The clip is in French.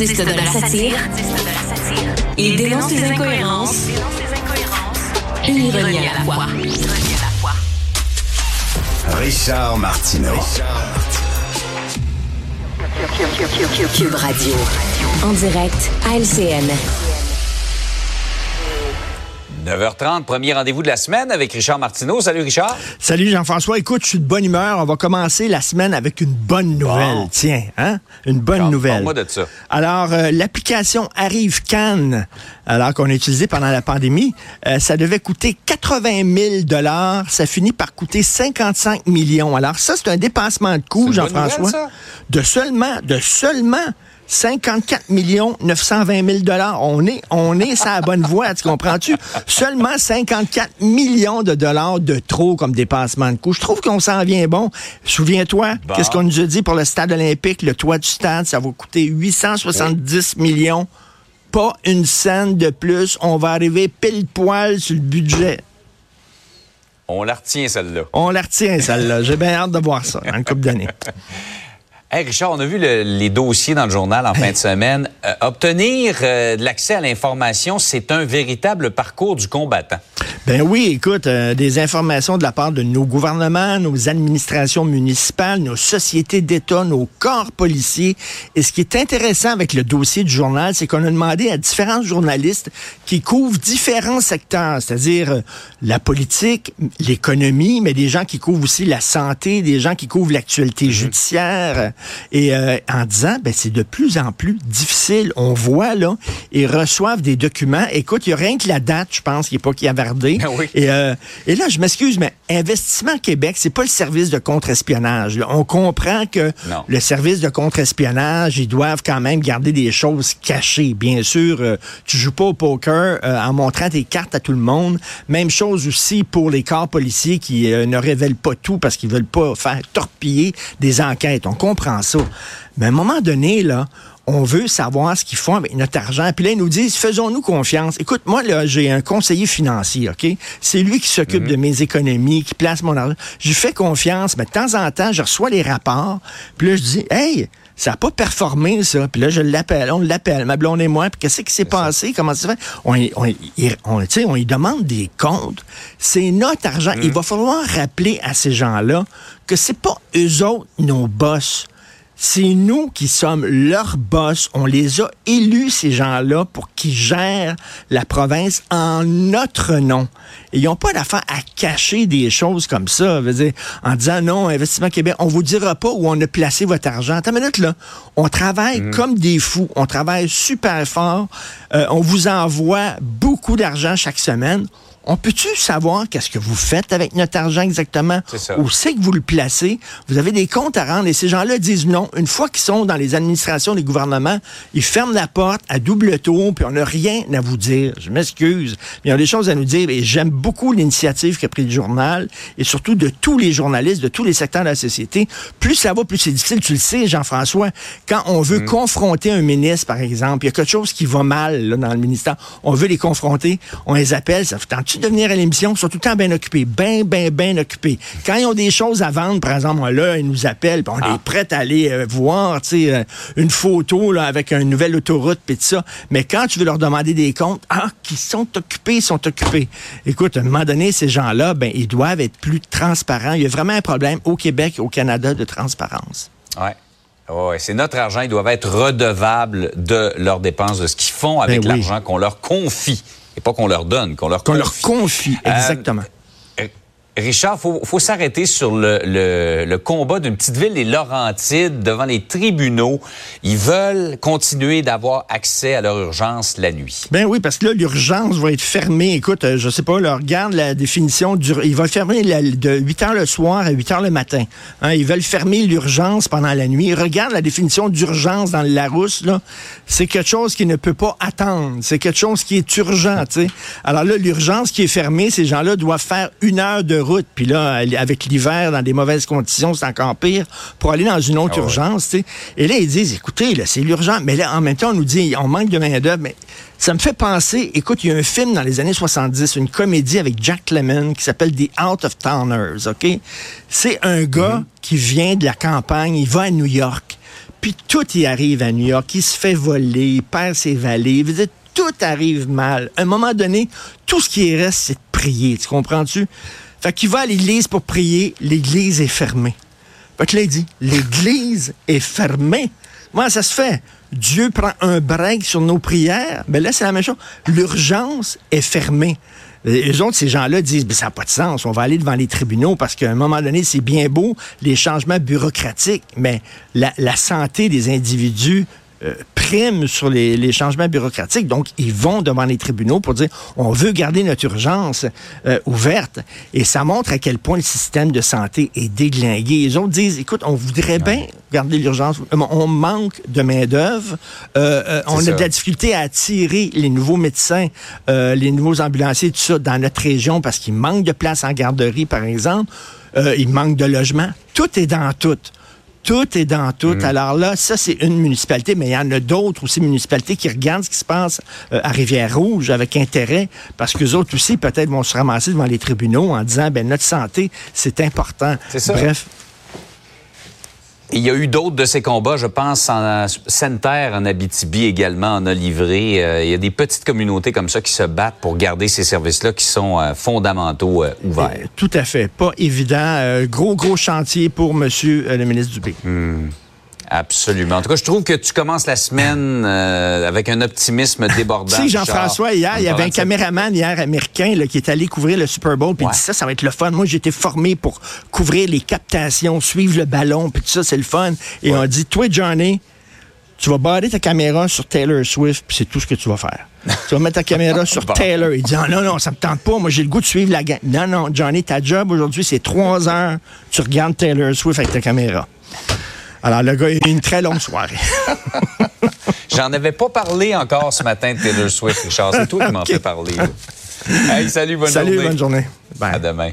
artiste de la satire. Il dénonce les incohérences. Une ironie à la fois. Richard Martineau. Cube Radio. En direct à LCN. 9h30, premier rendez-vous de la semaine avec Richard Martineau. Salut Richard. Salut Jean-François. Écoute, je suis de bonne humeur. On va commencer la semaine avec une bonne nouvelle. Bon. Tiens, hein? Une bonne nouvelle. parle-moi de ça. Alors, euh, l'application Arrive Cannes, alors qu'on a utilisé pendant la pandémie, euh, ça devait coûter 80 000 dollars. Ça finit par coûter 55 millions. Alors ça, c'est un dépassement de coût, Jean-François. De seulement, de seulement 54 millions 920 000 dollars. On est, on est sur la bonne voie, tu comprends-tu? Seulement 54 millions de dollars de trop comme dépassement de coût. Je trouve qu'on s'en vient bon. Souviens-toi, Bon. qu'est-ce qu'on nous a dit pour le stade olympique, le toit du stade, ça va coûter 870 millions. Pas une scène de plus. On va arriver pile poil sur le budget. On la retient, celle-là. On la retient, celle-là. J'ai bien hâte de voir ça une couple d'années. Hey Richard, on a vu le- les dossiers dans le journal en fin de semaine. Euh, obtenir euh, de l'accès à l'information, c'est un véritable parcours du combattant. Ben oui, écoute, euh, des informations de la part de nos gouvernements, nos administrations municipales, nos sociétés d'État, nos corps policiers. Et ce qui est intéressant avec le dossier du journal, c'est qu'on a demandé à différents journalistes qui couvrent différents secteurs, c'est-à-dire euh, la politique, l'économie, mais des gens qui couvrent aussi la santé, des gens qui couvrent l'actualité judiciaire. euh, Et euh, en disant, ben c'est de plus en plus difficile. On voit là, ils reçoivent des documents. Écoute, il y a rien que la date, je pense, qui n'est pas cavardée. Oui. Et, euh, et là, je m'excuse, mais Investissement Québec, c'est pas le service de contre-espionnage. On comprend que Non. le service de contre-espionnage, ils doivent quand même garder des choses cachées. Bien sûr, euh, tu joues pas au poker euh, en montrant tes cartes à tout le monde. Même chose aussi pour les corps policiers qui ne révèlent pas tout parce qu'ils veulent pas faire torpiller des enquêtes. On comprend ça. Mais à un moment donné, là, on veut savoir ce qu'ils font avec notre argent. Puis là, ils nous disent, faisons-nous confiance. Écoute, moi, là, j'ai un conseiller financier, OK? C'est lui qui s'occupe de mes économies, qui place mon argent. Je lui fais confiance, mais de temps en temps, je reçois les rapports. Puis là, je dis, hey, ça n'a pas performé, ça. Puis là, je l'appelle, on l'appelle, ma blonde et moi. Puis qu'est-ce qui s'est passé? Comment ça se fait? On, y- on, y- on, tu sais, on lui demande des comptes. C'est notre argent. Il va falloir rappeler à ces gens-là que c'est pas eux autres, nos boss. C'est nous qui sommes leurs boss. On les a élus, ces gens-là, pour qu'ils gèrent la province en notre nom. Et ils n'ont pas d'affaire à cacher des choses comme ça. Dire, en disant non, Investissement Québec, on vous dira pas où on a placé votre argent. Attends une minute, là. On travaille comme des fous. On travaille super fort. Euh, on vous envoie beaucoup d'argent chaque semaine. On peut-tu savoir qu'est-ce que vous faites avec notre argent exactement? Ça. Où c'est que vous le placez? Vous avez des comptes à rendre et ces gens-là disent non. Une fois qu'ils sont dans les administrations des gouvernements, ils ferment la porte à double tour puis on n'a rien à vous dire. Je m'excuse. Mais il y a des choses à nous dire et j'aime beaucoup l'initiative qu'a pris le journal et surtout de tous les journalistes, de tous les secteurs de la société. Plus ça va, plus c'est difficile. Tu le sais, Jean-François, quand on veut confronter un ministre, par exemple, il y a quelque chose qui va mal là, dans le ministère, on veut les confronter, on les appelle, ça fait tentes-tu de venir à l'émission? Ils sont tout le temps bien occupés, bien, bien, bien occupés. Quand ils ont des choses à vendre, par exemple, là, ils nous appellent, on est prêt à aller euh, voir, tu sais, euh, une photo là, avec une nouvelle autoroute, puis tout ça. Mais quand tu veux leur demander des comptes, ah, qui sont occupés, ils sont occupés. Écoute, à un moment donné, ces gens-là, ben, ils doivent être plus transparents. Il y a vraiment un problème au Québec et au Canada de transparence. Ouais. C'est notre argent. Ils doivent être redevables de leurs dépenses, de ce qu'ils font avec Ben oui. l'argent qu'on leur confie. Et pas qu'on leur donne, qu'on leur Qu'on confie. leur confie, Euh, exactement. Richard, faut, faut s'arrêter sur le, le- combat d'une petite ville, les Laurentides, devant les tribunaux. Ils veulent continuer d'avoir accès à leur urgence la nuit. Ben oui, parce que là, l'urgence va être fermée. Écoute, euh, je sais pas, là, regarde la définition du... Il va fermer de 8 heures le soir à 8 heures le matin. Hein, ils veulent fermer l'urgence pendant la nuit. Regarde la définition d'urgence dans le Larousse. C'est quelque chose qui ne peut pas attendre. C'est quelque chose qui est urgent. Alors là, l'urgence qui est fermée, ces gens-là doivent faire une heure de route. Puis là, avec l'hiver, dans des mauvaises conditions, c'est encore pire pour aller dans une autre Ah ouais. urgence. Et là, ils disent, écoutez, là, c'est l'urgence. Mais là, en même temps, on nous dit, on manque de main-d'œuvre. Mais ça me fait penser, écoute, il y a un film dans les années 70, une comédie avec Jack Lemmon qui s'appelle The Out of Towners, OK? C'est un gars qui vient de la campagne, il va à New York. Puis tout y arrive à New York. Il se fait voler, il perd ses valets. Vous dites, tout arrive mal. À un moment donné, tout ce qui reste, c'est de prier. Tu comprends-tu? Fait qu'il va à l'église pour prier, l'église est fermée. Fait que là, il dit, l'église est fermée. Comment ça se fait? Dieu prend un break sur nos prières. Mais là, c'est la même chose. L'urgence est fermée. Les autres, ces gens-là disent, ben, ça n'a pas de sens, on va aller devant les tribunaux parce qu'à un moment donné, c'est bien beau, les changements bureaucratiques, mais la santé des individus euh, prime sur les, les, changements bureaucratiques. Donc, ils vont devant les tribunaux pour dire on veut garder notre urgence euh, ouverte. Et ça montre à quel point le système de santé est déglingué. Les autres disent écoute, on voudrait bien garder l'urgence. On manque de main-d'œuvre. Euh, euh on ça. a de la difficulté à attirer les nouveaux médecins, euh, les nouveaux ambulanciers, tout ça, dans notre région parce qu'il manque de place en garderie, par exemple. il manque de logement. Tout est dans tout. Tout est dans tout. Mmh. Alors là, ça, c'est une municipalité, mais il y en a d'autres aussi, municipalités, qui regardent ce qui se passe euh, à Rivière-Rouge avec intérêt, parce que autres aussi, peut-être, vont se ramasser devant les tribunaux en disant, ben notre santé, c'est important. Ça. Bref. Il y a eu d'autres de ces combats, je pense, en Sainte-Terre, en Abitibi également, en a livré. Euh, il y a des petites communautés comme ça qui se battent pour garder ces services-là qui sont euh, fondamentaux euh, ouverts. Tout à fait. Pas évident. Gros, gros chantier pour monsieur le ministre Dubé. Mmh. Absolument. En tout cas, je trouve que tu commences la semaine euh, avec un optimisme débordant. Tu sais, Jean-François, hier, il y avait un caméraman hier américain là, qui est allé couvrir le Super Bowl, puis ouais. il dit ça, ça va être le fun. Moi, j'ai été formé pour couvrir les captations, suivre le ballon, puis tout ça, c'est le fun. Et ouais. on dit, toi, Johnny, tu vas barrer ta caméra sur Taylor Swift, puis c'est tout ce que tu vas faire. tu vas mettre ta caméra sur bon. Taylor. Il dit, oh, non, non, ça me tente pas. Moi, j'ai le goût de suivre la game. Non, non, Johnny, ta job aujourd'hui, c'est trois heures. Tu regardes Taylor Swift avec ta caméra. Alors, le gars a eu une très longue soirée. J'en avais pas parlé encore ce matin de Taylor Swift, Richard. C'est toi qui m'en okay. fais parler. Hey, salut, bonne salut, journée. Salut, bonne journée. Bye. À demain.